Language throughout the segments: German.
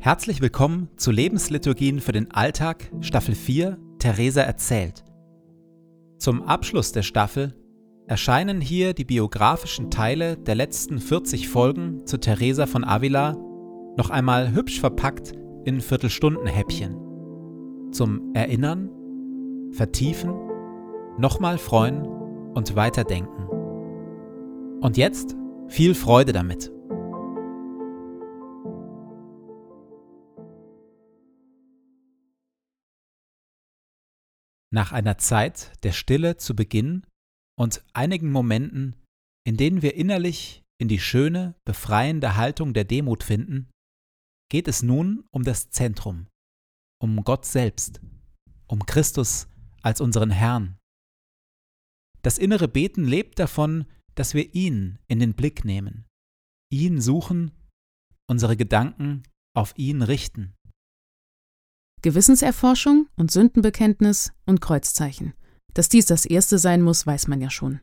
Herzlich willkommen zu Lebensliturgien für den Alltag, Staffel 4, Theresa erzählt. Zum Abschluss der Staffel erscheinen hier die biografischen Teile der letzten 40 Folgen zu Theresa von Avila noch einmal hübsch verpackt in Viertelstundenhäppchen. Zum Erinnern, Vertiefen, nochmal freuen und weiterdenken. Und jetzt viel Freude damit. Nach einer Zeit der Stille zu Beginn und einigen Momenten, in denen wir innerlich in die schöne, befreiende Haltung der Demut finden, geht es nun um das Zentrum, um Gott selbst, um Christus als unseren Herrn. Das innere Beten lebt davon, dass wir ihn in den Blick nehmen, ihn suchen, unsere Gedanken auf ihn richten. Gewissenserforschung und Sündenbekenntnis und Kreuzzeichen. Dass dies das erste sein muss, weiß man ja schon.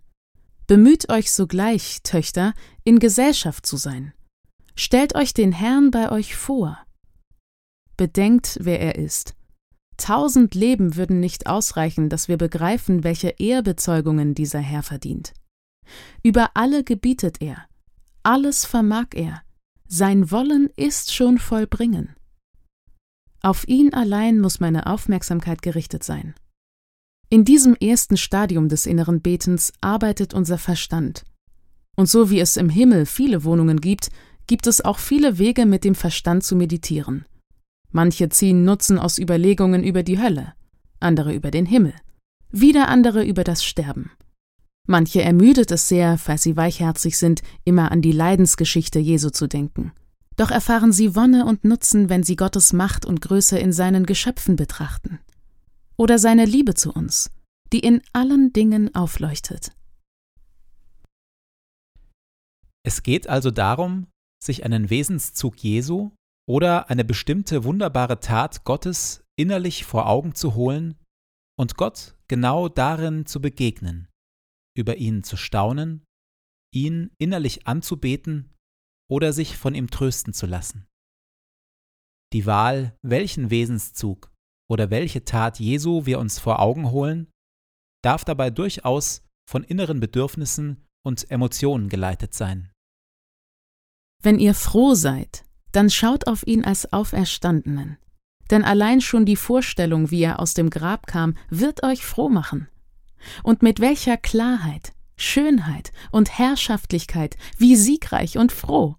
Bemüht euch sogleich, Töchter, in Gesellschaft zu sein. Stellt euch den Herrn bei euch vor. Bedenkt, wer er ist. Tausend Leben würden nicht ausreichen, dass wir begreifen, welche Ehrbezeugungen dieser Herr verdient. Über alle gebietet er, alles vermag er, sein Wollen ist schon vollbringen. Auf ihn allein muss meine Aufmerksamkeit gerichtet sein. In diesem ersten Stadium des inneren Betens arbeitet unser Verstand. Und so wie es im Himmel viele Wohnungen gibt, gibt es auch viele Wege, mit dem Verstand zu meditieren. Manche ziehen Nutzen aus Überlegungen über die Hölle, andere über den Himmel, wieder andere über das Sterben. Manche ermüdet es sehr, falls sie weichherzig sind, immer an die Leidensgeschichte Jesu zu denken. Doch erfahren sie Wonne und Nutzen, wenn sie Gottes Macht und Größe in seinen Geschöpfen betrachten. Oder seine Liebe zu uns, die in allen Dingen aufleuchtet. Es geht also darum, sich einen Wesenszug Jesu oder eine bestimmte wunderbare Tat Gottes innerlich vor Augen zu holen und Gott genau darin zu begegnen, über ihn zu staunen, ihn innerlich anzubeten oder sich von ihm trösten zu lassen. Die Wahl, welchen Wesenszug oder welche Tat Jesu wir uns vor Augen holen, darf dabei durchaus von inneren Bedürfnissen und Emotionen geleitet sein. Wenn ihr froh seid, dann schaut auf ihn als Auferstandenen, denn allein schon die Vorstellung, wie er aus dem Grab kam, wird euch froh machen. Und mit welcher Klarheit, Schönheit und Herrschaftlichkeit, wie siegreich und froh.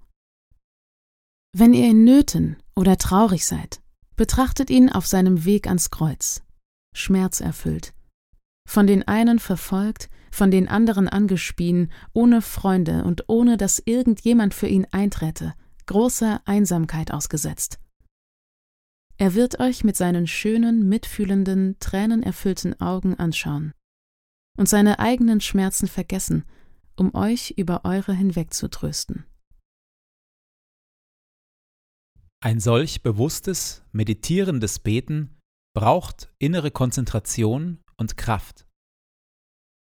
Wenn ihr in Nöten oder traurig seid, betrachtet ihn auf seinem Weg ans Kreuz, schmerzerfüllt, von den einen verfolgt, von den anderen angespien, ohne Freunde und ohne dass irgendjemand für ihn einträte, großer Einsamkeit ausgesetzt. Er wird euch mit seinen schönen, mitfühlenden, tränenerfüllten Augen anschauen und seine eigenen Schmerzen vergessen, um euch über eure hinweg zu trösten. Ein solch bewusstes, meditierendes Beten braucht innere Konzentration und Kraft.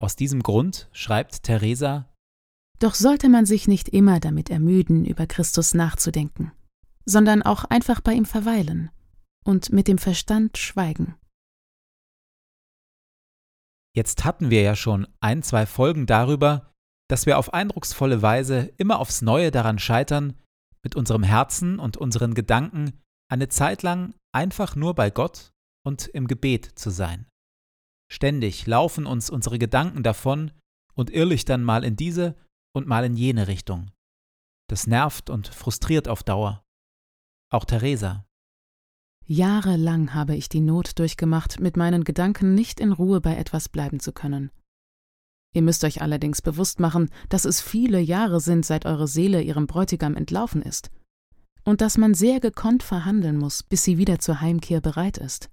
Aus diesem Grund schreibt Theresa Doch sollte man sich nicht immer damit ermüden, über Christus nachzudenken, sondern auch einfach bei ihm verweilen und mit dem Verstand schweigen. Jetzt hatten wir ja schon ein, zwei Folgen darüber, dass wir auf eindrucksvolle Weise immer aufs Neue daran scheitern, mit unserem Herzen und unseren Gedanken eine Zeit lang einfach nur bei Gott und im Gebet zu sein. Ständig laufen uns unsere Gedanken davon und irrlichtern mal in diese und mal in jene Richtung. Das nervt und frustriert auf Dauer. Auch Theresa. Jahrelang habe ich die Not durchgemacht, mit meinen Gedanken nicht in Ruhe bei etwas bleiben zu können. Ihr müsst euch allerdings bewusst machen, dass es viele Jahre sind, seit eure Seele ihrem Bräutigam entlaufen ist, und dass man sehr gekonnt verhandeln muss, bis sie wieder zur Heimkehr bereit ist.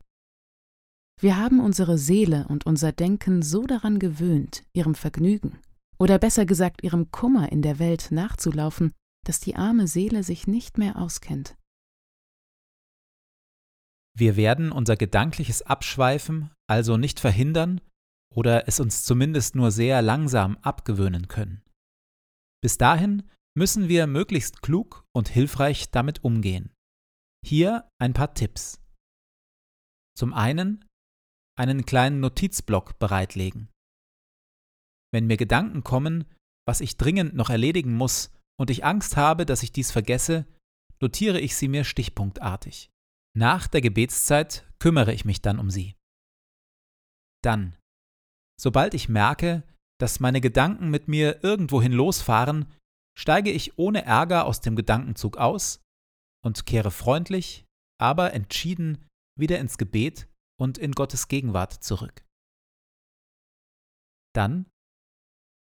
Wir haben unsere Seele und unser Denken so daran gewöhnt, ihrem Vergnügen, oder besser gesagt ihrem Kummer in der Welt nachzulaufen, dass die arme Seele sich nicht mehr auskennt. Wir werden unser gedankliches Abschweifen also nicht verhindern oder es uns zumindest nur sehr langsam abgewöhnen können. Bis dahin müssen wir möglichst klug und hilfreich damit umgehen. Hier ein paar Tipps. Zum einen einen kleinen Notizblock bereitlegen. Wenn mir Gedanken kommen, was ich dringend noch erledigen muss und ich Angst habe, dass ich dies vergesse, notiere ich sie mir stichpunktartig. Nach der Gebetszeit kümmere ich mich dann um sie. Dann, sobald ich merke, dass meine Gedanken mit mir irgendwohin losfahren, steige ich ohne Ärger aus dem Gedankenzug aus und kehre freundlich, aber entschieden wieder ins Gebet und in Gottes Gegenwart zurück. Dann,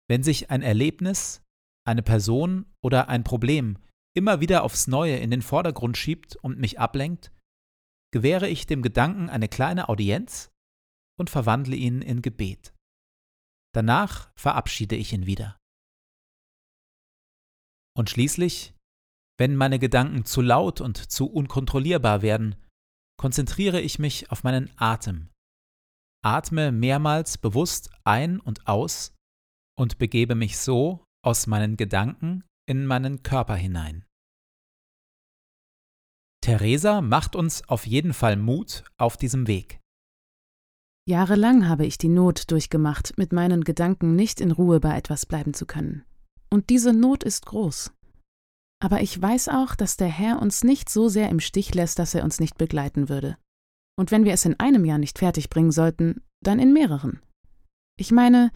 wenn sich ein Erlebnis, eine Person oder ein Problem immer wieder aufs Neue in den Vordergrund schiebt und mich ablenkt, gewähre ich dem Gedanken eine kleine Audienz und verwandle ihn in Gebet. Danach verabschiede ich ihn wieder. Und schließlich, wenn meine Gedanken zu laut und zu unkontrollierbar werden, konzentriere ich mich auf meinen Atem. Atme mehrmals bewusst ein und aus und begebe mich so aus meinen Gedanken in meinen Körper hinein. Theresa macht uns auf jeden Fall Mut auf diesem Weg. Jahrelang habe ich die Not durchgemacht, mit meinen Gedanken nicht in Ruhe bei etwas bleiben zu können. Und diese Not ist groß. Aber ich weiß auch, dass der Herr uns nicht so sehr im Stich lässt, dass er uns nicht begleiten würde. Und wenn wir es in einem Jahr nicht fertigbringen sollten, dann in mehreren. Ich meine,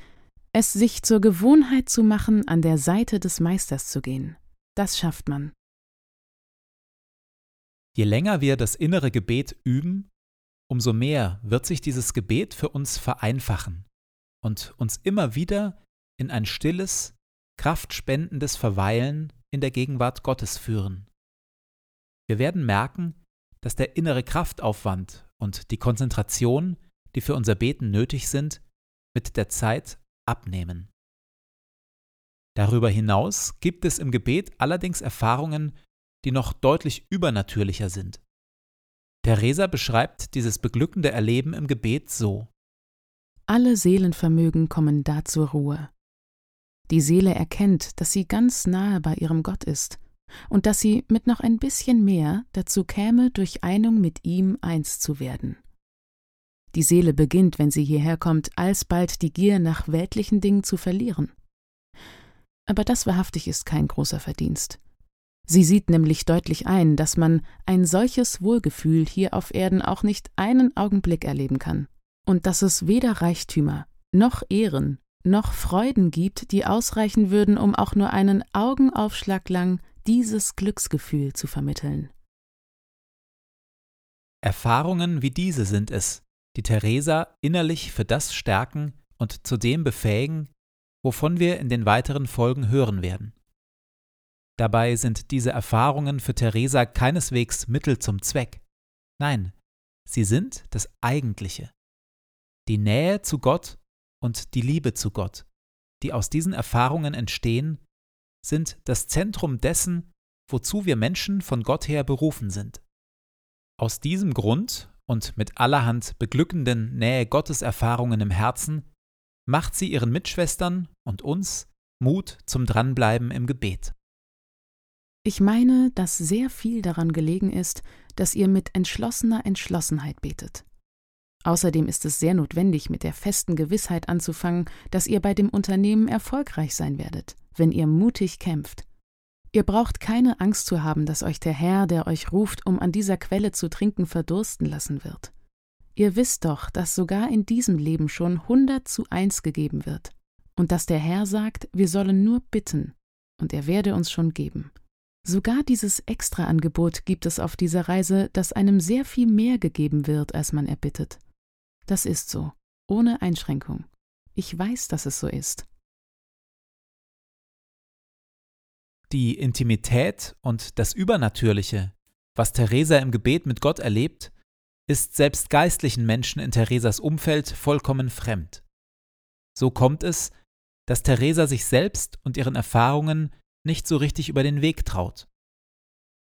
es sich zur Gewohnheit zu machen, an der Seite des Meisters zu gehen. Das schafft man. Je länger wir das innere Gebet üben, umso mehr wird sich dieses Gebet für uns vereinfachen und uns immer wieder in ein stilles, kraftspendendes Verweilen in der Gegenwart Gottes führen. Wir werden merken, dass der innere Kraftaufwand und die Konzentration, die für unser Beten nötig sind, mit der Zeit abnehmen. Darüber hinaus gibt es im Gebet allerdings Erfahrungen, die noch deutlich übernatürlicher sind. Theresa beschreibt dieses beglückende Erleben im Gebet so. Alle Seelenvermögen kommen da zur Ruhe. Die Seele erkennt, dass sie ganz nahe bei ihrem Gott ist und dass sie mit noch ein bisschen mehr dazu käme, durch Einung mit ihm eins zu werden. Die Seele beginnt, wenn sie hierher kommt, alsbald die Gier nach weltlichen Dingen zu verlieren. Aber das wahrhaftig ist kein großer Verdienst. Sie sieht nämlich deutlich ein, dass man ein solches Wohlgefühl hier auf Erden auch nicht einen Augenblick erleben kann, und dass es weder Reichtümer, noch Ehren, noch Freuden gibt, die ausreichen würden, um auch nur einen Augenaufschlag lang dieses Glücksgefühl zu vermitteln. Erfahrungen wie diese sind es, die Theresa innerlich für das stärken und zu dem befähigen, wovon wir in den weiteren Folgen hören werden. Dabei sind diese Erfahrungen für Theresa keineswegs Mittel zum Zweck. Nein, sie sind das Eigentliche. Die Nähe zu Gott und die Liebe zu Gott, die aus diesen Erfahrungen entstehen, sind das Zentrum dessen, wozu wir Menschen von Gott her berufen sind. Aus diesem Grund und mit allerhand beglückenden Nähe Gottes Erfahrungen im Herzen macht sie ihren Mitschwestern und uns Mut zum Dranbleiben im Gebet. Ich meine, dass sehr viel daran gelegen ist, dass ihr mit entschlossener Entschlossenheit betet. Außerdem ist es sehr notwendig, mit der festen Gewissheit anzufangen, dass ihr bei dem Unternehmen erfolgreich sein werdet, wenn ihr mutig kämpft. Ihr braucht keine Angst zu haben, dass euch der Herr, der euch ruft, um an dieser Quelle zu trinken, verdursten lassen wird. Ihr wisst doch, dass sogar in diesem Leben schon hundert zu eins gegeben wird, und dass der Herr sagt, wir sollen nur bitten, und er werde uns schon geben. Sogar dieses Extraangebot gibt es auf dieser Reise, dass einem sehr viel mehr gegeben wird, als man erbittet. Das ist so, ohne Einschränkung. Ich weiß, dass es so ist. Die Intimität und das Übernatürliche, was Theresa im Gebet mit Gott erlebt, ist selbst geistlichen Menschen in Theresas Umfeld vollkommen fremd. So kommt es, dass Theresa sich selbst und ihren Erfahrungen nicht so richtig über den Weg traut.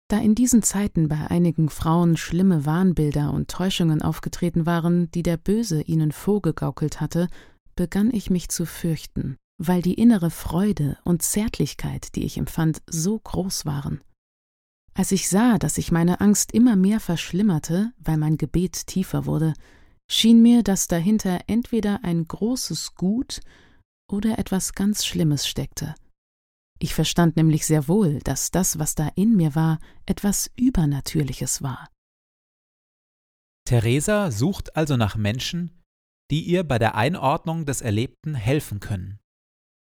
Da in diesen Zeiten bei einigen Frauen schlimme Wahnbilder und Täuschungen aufgetreten waren, die der Böse ihnen vorgegaukelt hatte, begann ich mich zu fürchten, weil die innere Freude und Zärtlichkeit, die ich empfand, so groß waren. Als ich sah, dass sich meine Angst immer mehr verschlimmerte, weil mein Gebet tiefer wurde, schien mir, dass dahinter entweder ein großes Gut oder etwas ganz Schlimmes steckte. Ich verstand nämlich sehr wohl, dass das, was da in mir war, etwas Übernatürliches war. Theresa sucht also nach Menschen, die ihr bei der Einordnung des Erlebten helfen können.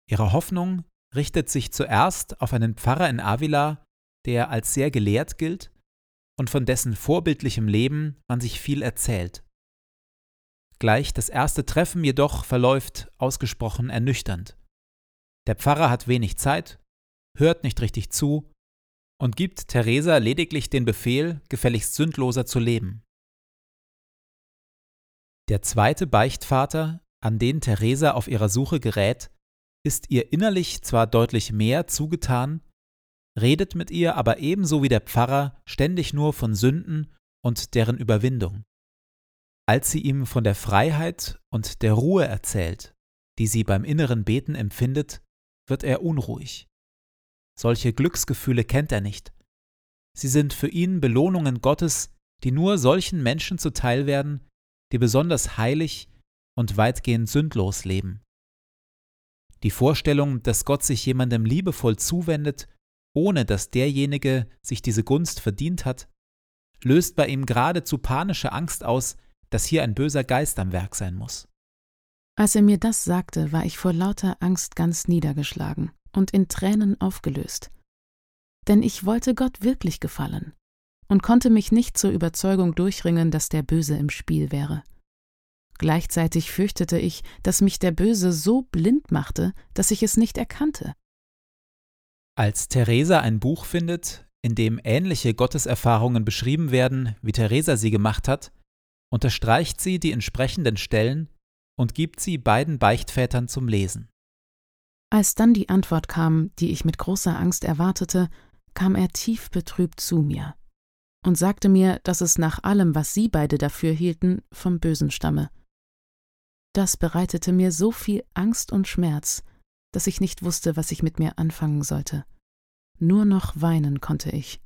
Ihre Hoffnung richtet sich zuerst auf einen Pfarrer in Avila, der als sehr gelehrt gilt und von dessen vorbildlichem Leben man sich viel erzählt. Gleich das erste Treffen jedoch verläuft ausgesprochen ernüchternd. Der Pfarrer hat wenig Zeit, hört nicht richtig zu und gibt Theresa lediglich den Befehl, gefälligst sündloser zu leben. Der zweite Beichtvater, an den Theresa auf ihrer Suche gerät, ist ihr innerlich zwar deutlich mehr zugetan, redet mit ihr aber ebenso wie der Pfarrer ständig nur von Sünden und deren Überwindung. Als sie ihm von der Freiheit und der Ruhe erzählt, die sie beim inneren Beten empfindet, wird er unruhig. Solche Glücksgefühle kennt er nicht. Sie sind für ihn Belohnungen Gottes, die nur solchen Menschen zuteil werden, die besonders heilig und weitgehend sündlos leben. Die Vorstellung, dass Gott sich jemandem liebevoll zuwendet, ohne dass derjenige sich diese Gunst verdient hat, löst bei ihm geradezu panische Angst aus, dass hier ein böser Geist am Werk sein muss. Als er mir das sagte, war ich vor lauter Angst ganz niedergeschlagen und in Tränen aufgelöst. Denn ich wollte Gott wirklich gefallen und konnte mich nicht zur Überzeugung durchringen, dass der Böse im Spiel wäre. Gleichzeitig fürchtete ich, dass mich der Böse so blind machte, dass ich es nicht erkannte. Als Theresa ein Buch findet, in dem ähnliche Gotteserfahrungen beschrieben werden, wie Theresa sie gemacht hat, unterstreicht sie die entsprechenden Stellen und gibt sie beiden Beichtvätern zum Lesen. Als dann die Antwort kam, die ich mit großer Angst erwartete, kam er tief betrübt zu mir und sagte mir, dass es nach allem, was sie beide dafür hielten, vom Bösen stamme. Das bereitete mir so viel Angst und Schmerz, dass ich nicht wusste, was ich mit mir anfangen sollte. Nur noch weinen konnte ich.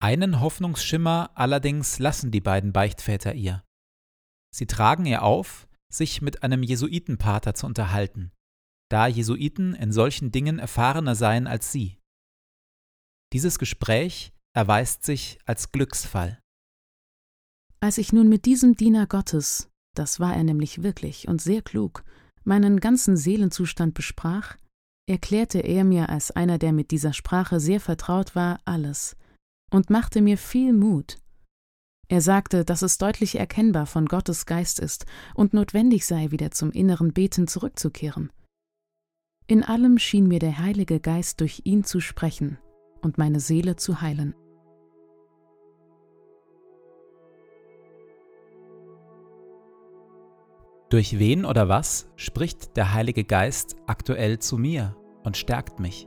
Einen Hoffnungsschimmer allerdings lassen die beiden Beichtväter ihr. Sie tragen ihr auf, sich mit einem Jesuitenpater zu unterhalten, da Jesuiten in solchen Dingen erfahrener seien als sie. Dieses Gespräch erweist sich als Glücksfall. Als ich nun mit diesem Diener Gottes, das war er nämlich wirklich und sehr klug, meinen ganzen Seelenzustand besprach, erklärte er mir als einer, der mit dieser Sprache sehr vertraut war, alles und machte mir viel Mut, er sagte, dass es deutlich erkennbar von Gottes Geist ist und notwendig sei, wieder zum inneren Beten zurückzukehren. In allem schien mir der Heilige Geist durch ihn zu sprechen und meine Seele zu heilen. Durch wen oder was spricht der Heilige Geist aktuell zu mir und stärkt mich?